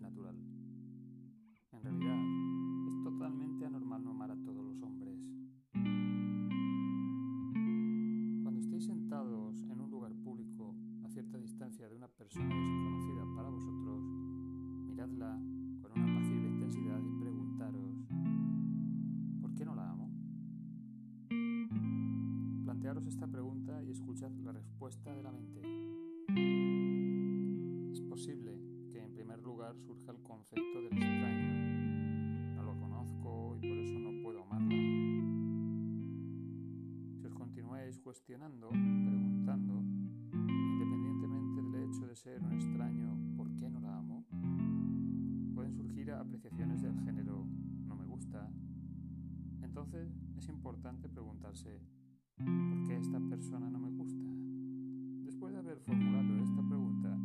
natural. Continuáis cuestionando, preguntando, independientemente del hecho de ser un extraño, ¿por qué no la amo? Pueden surgir apreciaciones del género no me gusta. Entonces es importante preguntarse, ¿por qué esta persona no me gusta? Después de haber formulado esta pregunta,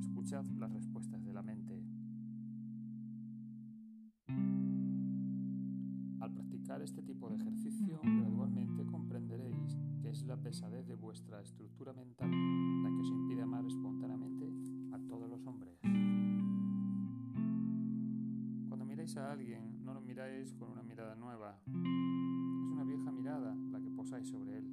escuchad las respuestas de vuestra estructura mental la que os impide amar espontáneamente a todos los hombres. Cuando miráis a alguien, no lo miráis con una mirada nueva. Es una vieja mirada la que posáis sobre él.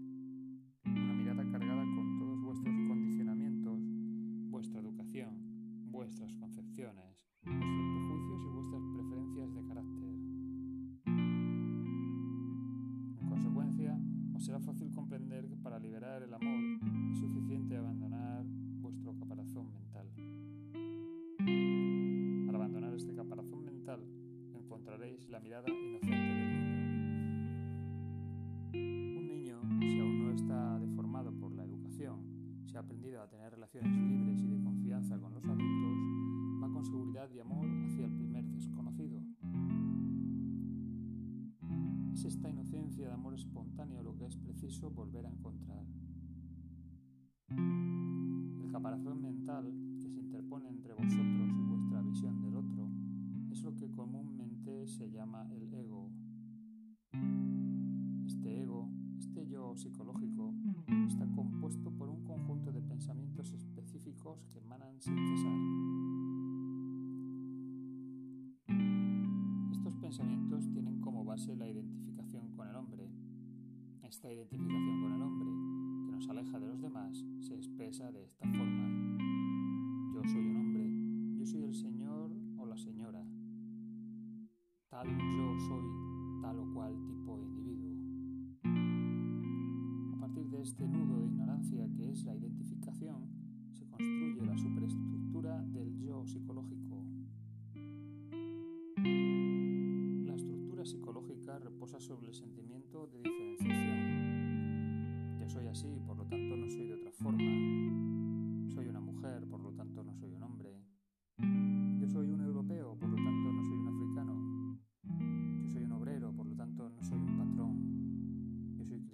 Espontáneo lo que es preciso volver a encontrar. Identificación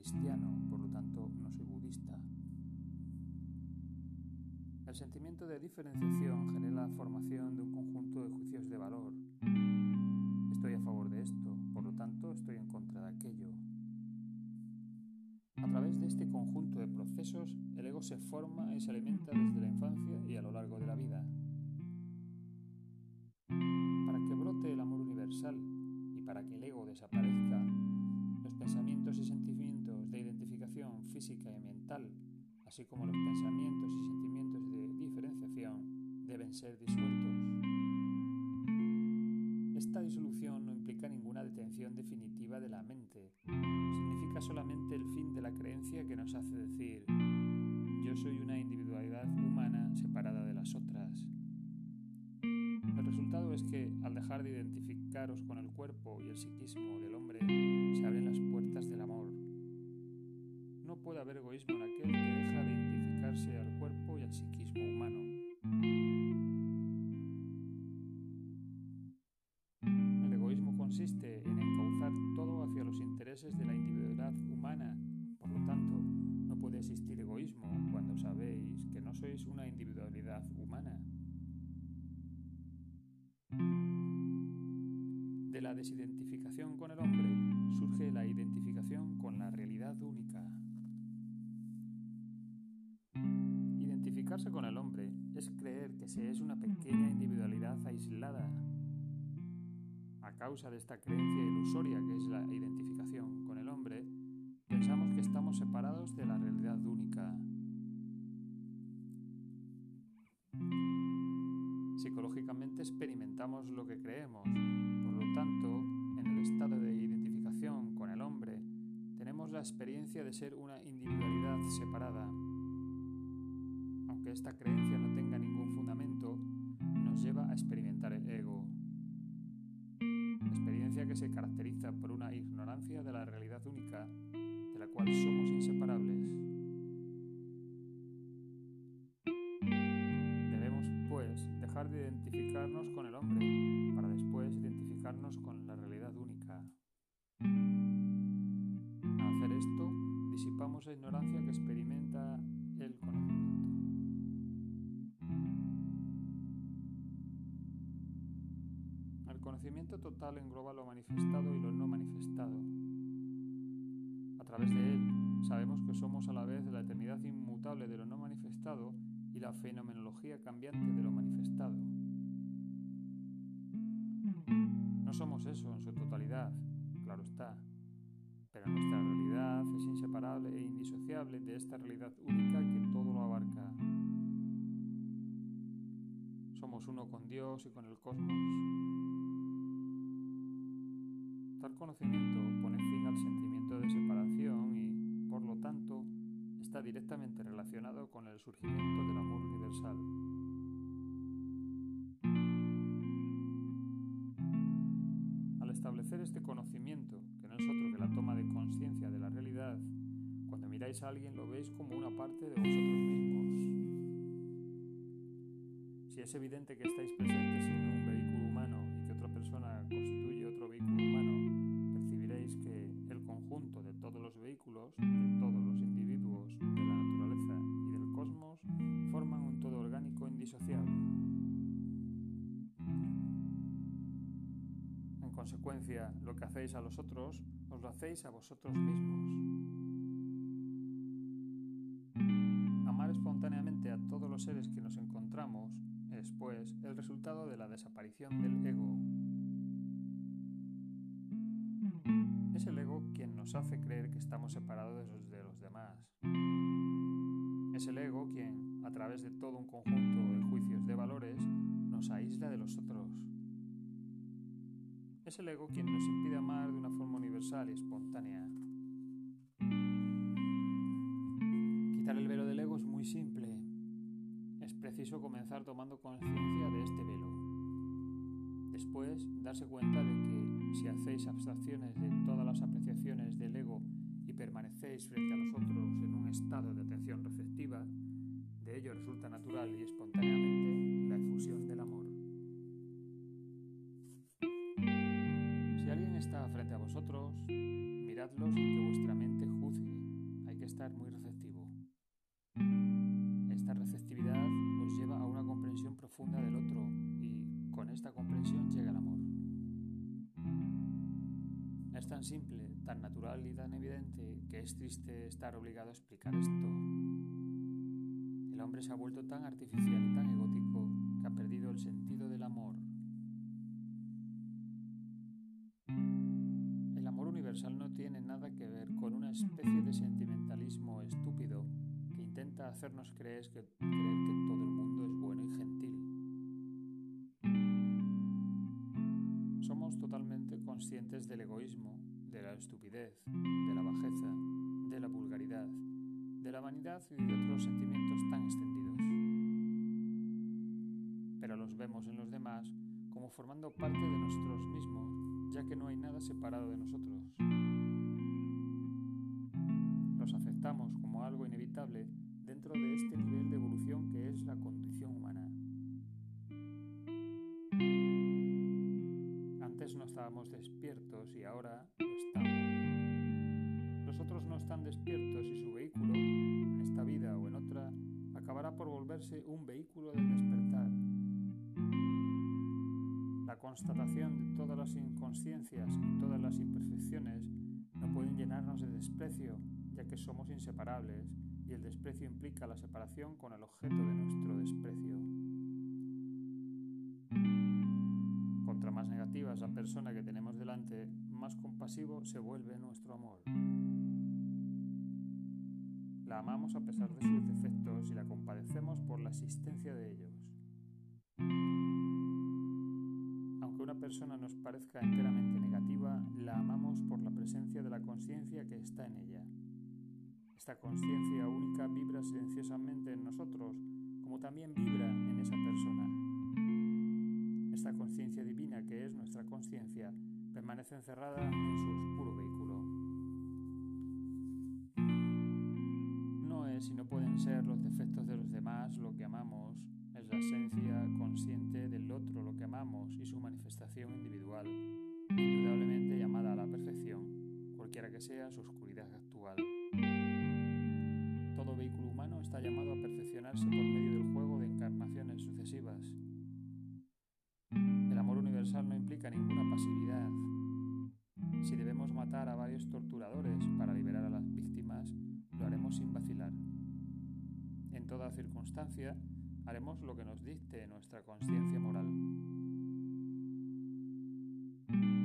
cristiano, por lo tanto no soy budista. El sentimiento de diferenciación genera la formación de un conjunto de juicios de valor. Estoy a favor de esto, por lo tanto estoy en contra de aquello. A través de este conjunto de procesos, el ego se forma y se alimenta desde la infancia y a lo largo de la vida. Así como los pensamientos y sentimientos de diferenciación, deben ser disueltos. Esta disolución no implica ninguna detención definitiva de la mente, significa solamente el fin de la creencia que nos hace decir, yo soy una individualidad humana separada de las otras. El resultado es que, al dejar de identificaros con el cuerpo y el psiquismo del hombre, se abren las puertas del amor al cuerpo y al psiquismo humano. El egoísmo consiste en encauzar todo hacia los intereses de la individualidad humana. Por lo tanto, no puede existir egoísmo cuando sabéis que no sois una individualidad humana. De la desidentificación con el hombre surge la identificación con la realidad única. Identificarse con el hombre es creer que se es una pequeña individualidad aislada. A causa de esta creencia ilusoria que es la identificación con el hombre, pensamos que estamos separados de la realidad única. Psicológicamente experimentamos lo que creemos, por lo tanto, en el estado de identificación con el hombre, tenemos la experiencia de ser una individualidad separada. Esta creencia engloba lo manifestado y lo no manifestado. A través de él, sabemos que somos a la vez la eternidad inmutable de lo no manifestado y la fenomenología cambiante de lo manifestado. No somos eso en su totalidad, claro está, pero nuestra realidad es inseparable e indisociable de esta realidad única que todo lo abarca. Somos uno con Dios y con el cosmos. Tal conocimiento pone fin al sentimiento de separación y, por lo tanto, está directamente relacionado con el surgimiento del amor universal. Al establecer este conocimiento, que no es otro que la toma de conciencia de la realidad, cuando miráis a alguien lo veis como una parte de vosotros mismos. Si es evidente que estáis presentes los vehículos, de todos los consecuencia, lo que hacéis a los otros, os lo hacéis a vosotros mismos. Amar espontáneamente a todos los seres que nos encontramos es, pues, el resultado de la desaparición del ego. Es el ego quien nos hace creer que estamos separados de los demás. Es el ego quien, a través de todo un conjunto de juicios de valores, nos aísla de los otros. Es el ego quien nos impide amar de una forma universal y espontánea. Quitar el velo del ego es muy simple. Es preciso comenzar tomando conciencia de este velo. Después, darse cuenta de que si hacéis abstracciones de todas las apreciaciones del ego y permanecéis frente a los otros es triste estar obligado a explicar esto. El hombre se ha vuelto tan artificial y tan egótico que ha perdido el sentido del amor no tiene nada que ver con una especie de sentimentalismo estúpido que intenta hacernos creer que todo el mundo es bueno y gentil. Somos totalmente conscientes del egoísmo, de la estupidez, de la bajeza, de la vanidad y de otros sentimientos tan extendidos. Pero los vemos en los demás como formando parte de nosotros mismos ya que no hay nada separado de nosotros. Los aceptamos como algo inevitable dentro de este nivel de evolución que es la condición humana. Antes no estábamos despiertos y ahora no están despiertos y su vehículo, en esta vida o en otra, acabará por volverse un vehículo del despertar constatación de todas las inconsciencias y todas las imperfecciones no pueden llenarnos de desprecio, ya que somos inseparables y el desprecio implica la separación con el objeto de nuestro desprecio. Contra más negativa es la persona que tenemos delante, más compasivo se vuelve nuestro amor. La amamos a pesar de sus defectos y la compadecemos por la existencia de ellos. Aunque una persona nos parezca enteramente negativa, la amamos por la presencia de la conciencia que está en ella. Esta conciencia única vibra silenciosamente en nosotros, como también vibra en esa persona. Esta conciencia divina que es nuestra conciencia permanece encerrada en su Y no pueden ser los defectos de los demás lo que amamos, es la esencia consciente del otro lo que amamos y su manifestación individual, indudablemente llamada a la perfección, cualquiera que sea su oscuridad actual. Todo vehículo humano está llamado a perfeccionarse por haremos lo que nos dicte nuestra conciencia moral.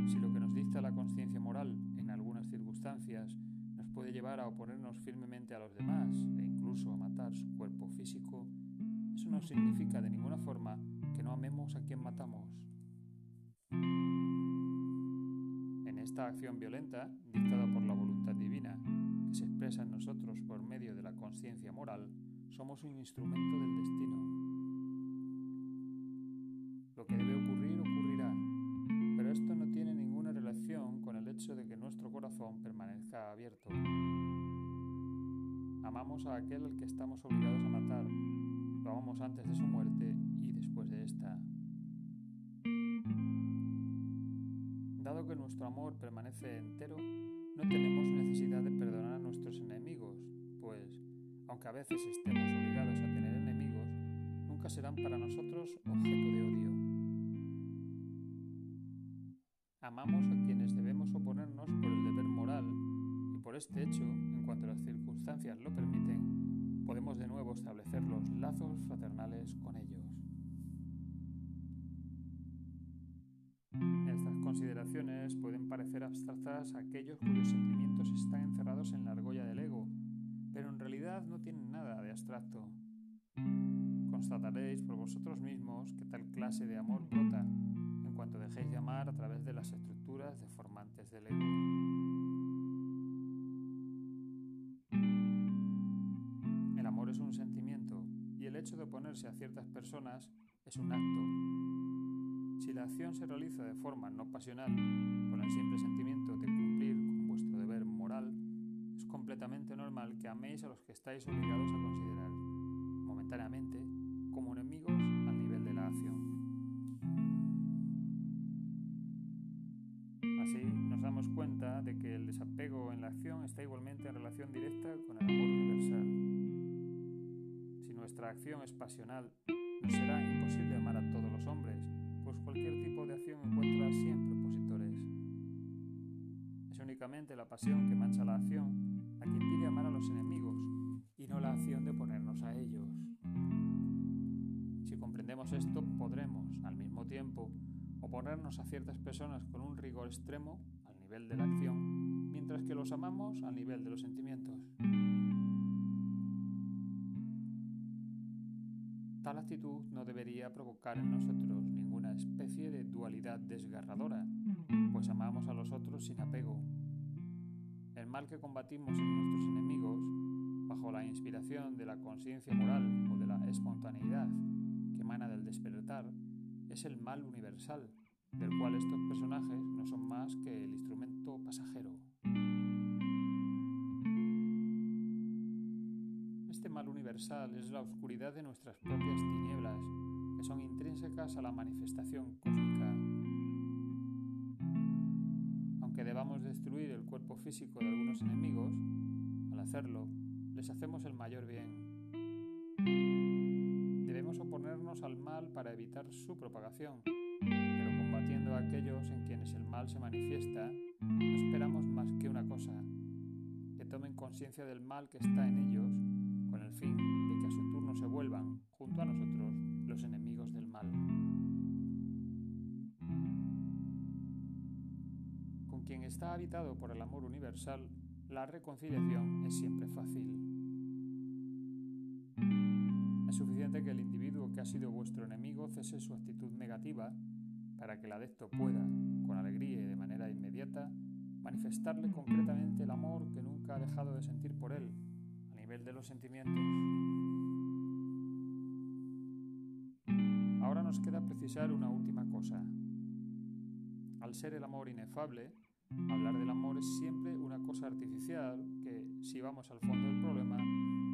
Si lo que nos dicta la conciencia moral en algunas circunstancias nos puede llevar a oponernos firmemente a los demás e incluso a matar su cuerpo físico, eso no significa de ninguna forma que no amemos a quien matamos. Esta acción violenta, dictada por la voluntad divina, que se expresa en nosotros por medio de la conciencia moral, somos un instrumento del destino. Lo que debe ocurrir ocurrirá, pero esto no tiene ninguna relación con el hecho de que nuestro corazón permanezca abierto. Amamos a aquel al que estamos obligados a matar, lo amamos antes de su muerte y después de esta. Dado que nuestro amor permanece entero, no tenemos necesidad de perdonar a nuestros enemigos, pues, aunque a veces estemos obligados a tener enemigos, nunca serán para nosotros objeto de odio. Amamos a quienes debemos oponernos por el deber moral y por este hecho, en cuanto las circunstancias lo permiten, podemos de nuevo establecer los lazos fraternales con ellos. consideraciones pueden parecer abstractas a aquellos cuyos sentimientos están encerrados en la argolla del ego, pero en realidad no tienen nada de abstracto. Constataréis por vosotros mismos que tal clase de amor brota en cuanto dejéis de amar a través de las estructuras deformantes del ego. El amor es un sentimiento y el hecho de oponerse a ciertas personas es un acto si la acción se realiza de forma no pasional, con el simple sentimiento completamente normal que améis a los que estáis obligados a considerar, momentáneamente, como enemigos al nivel de la acción. Así nos damos cuenta de que el desapego en la acción está igualmente en relación directa con el amor universal. Si nuestra acción es pasional, nos será imposible amar a todos los hombres pues cualquier tipo de acción encuentra siempre. La pasión que mancha la acción la que impide amar a los enemigos y no la acción de oponernos a ellos. Si comprendemos esto, podremos, al mismo tiempo, oponernos a ciertas personas con un rigor extremo al nivel de la acción, mientras que los amamos al nivel de los sentimientos. Tal actitud no debería provocar en nosotros ninguna especie de dualidad desgarradora, pues amamos a los otros sin apego. El mal que combatimos en nuestros enemigos, bajo la inspiración de la conciencia moral o de la espontaneidad que emana del despertar, es el mal universal, del cual estos personajes no son más que el instrumento pasajero. Este mal universal es la oscuridad de nuestras propias tinieblas, que son intrínsecas a la manifestación cósmica. Cuerpo físico de algunos enemigos, al hacerlo, les hacemos el mayor bien. Debemos oponernos al mal para evitar su propagación, pero combatiendo a aquellos en quienes el mal se manifiesta, no esperamos más que una cosa, que tomen conciencia del mal que está en ellos, con el fin de que a su turno se vuelvan, junto a nosotros, está habitado por el amor universal, la reconciliación es siempre fácil. Es suficiente que el individuo que ha sido vuestro enemigo cese su actitud negativa para que el adepto pueda, con alegría y de manera inmediata, manifestarle concretamente el amor que nunca ha dejado de sentir por él, a nivel de los sentimientos. Ahora nos queda precisar una última cosa. Al ser el amor inefable, hablar del amor es siempre una cosa artificial que, si vamos al fondo del problema,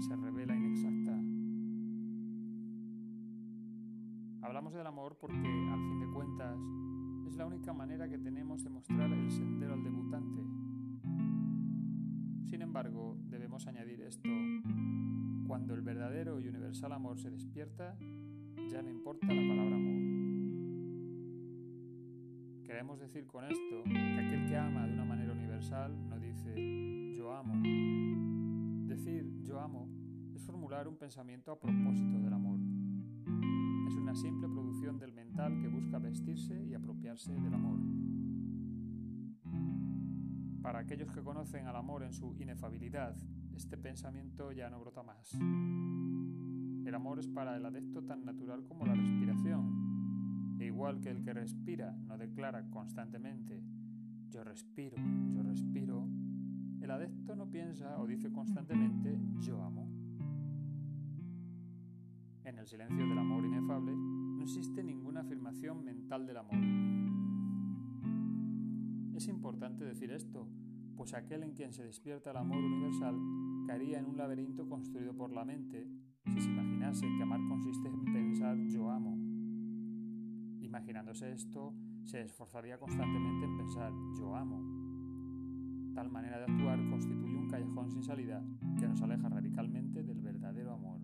se revela inexacta. Hablamos del amor porque, al fin de cuentas, es la única manera que tenemos de mostrar el sendero al debutante. Sin embargo, debemos añadir esto. Cuando el verdadero y universal amor se despierta, ya no importa la palabra amor. Queremos decir con esto que aquel que ama de una manera universal no dice yo amo. Decir yo amo es formular un pensamiento a propósito del amor una simple producción del mental que busca vestirse y apropiarse del amor. Para aquellos que conocen al amor en su inefabilidad, este pensamiento ya no brota más. El amor es para el adepto tan natural como la respiración, igual que el que respira no declara constantemente yo respiro, yo respiro, el adepto no piensa o dice constantemente yo amo. En el silencio del amor inefable no existe ninguna afirmación mental del amor. Es importante decir esto, pues aquel en quien se despierta el amor universal caería en un laberinto construido por la mente si se imaginase que amar consiste en pensar yo amo. Imaginándose esto, se esforzaría constantemente en pensar yo amo. Tal manera de actuar constituye un callejón sin salida que nos aleja radicalmente del verdadero amor.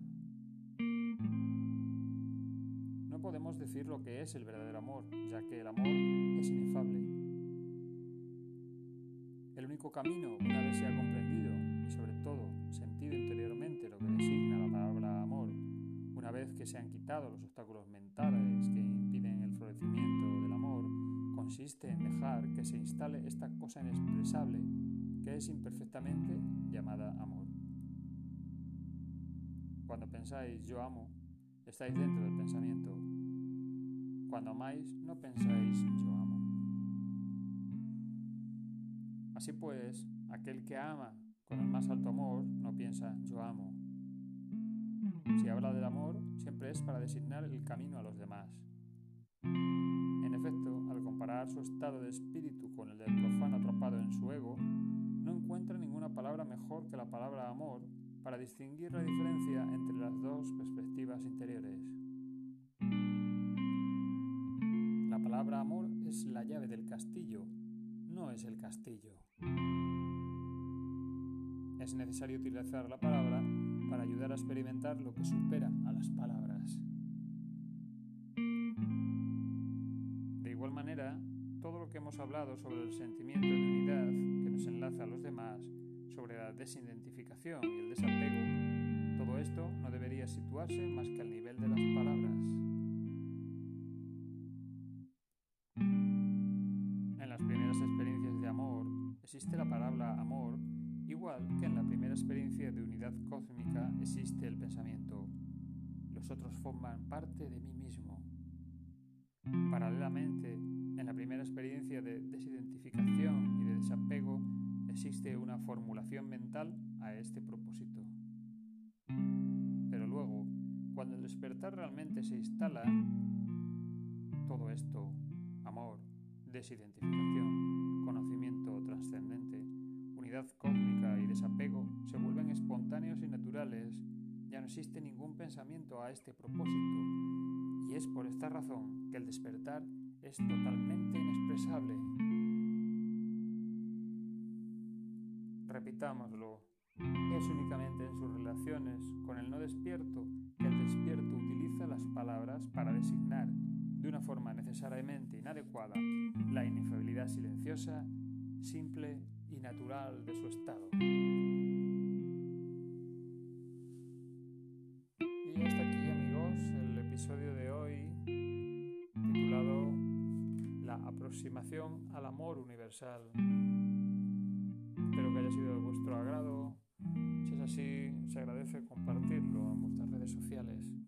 podemos decir lo que es el verdadero amor, ya que el amor es inefable. El único camino, una vez se ha comprendido y sobre todo sentido interiormente lo que designa la palabra amor, una vez que se han quitado los obstáculos mentales que florecimiento del amor, consiste en dejar que se instale esta cosa inexpresable que es imperfectamente llamada amor. Cuando pensáis yo amo, estáis dentro del pensamiento cuando amáis, no pensáis yo amo. Así pues, aquel que ama con el más alto amor no piensa yo amo. Si habla del amor, siempre es para designar el camino a los demás. En efecto, al comparar su estado de espíritu con el del profano atrapado en su ego, no encuentra ninguna palabra mejor que la palabra amor para distinguir la diferencia entre las dos perspectivas interiores. palabra amor es la llave del castillo, no es el castillo. Es necesario utilizar la palabra para ayudar a experimentar lo que supera a las palabras. Hemos hablado sobre el sentimiento de unidad que nos enlaza a los demás, sobre la desidentificación y el desapego, todo esto no debería situarse más que al nivel de las palabras. existe la palabra amor, igual que en la primera experiencia de unidad cósmica existe el pensamiento. Los otros forman parte de mí mismo. Paralelamente, en la primera experiencia de desidentificación y de desapego existe una formulación mental a este propósito. Pero luego, cuando el despertar realmente se instala, todo esto, amor, desidentificación, conocimiento trascendente, unidad cósmica y desapego se vuelven espontáneos y naturales, ya no existe ningún pensamiento a este propósito, y es por esta razón que el despertar es totalmente inexpresable. Repitámoslo, es únicamente en sus relaciones con el no despierto que el despierto utiliza las palabras para designar de una forma necesariamente inadecuada la inefabilidad silenciosa, simple y natural de su estado. Espero que haya sido de vuestro agrado. Si es así, se agradece compartirlo en vuestras redes sociales.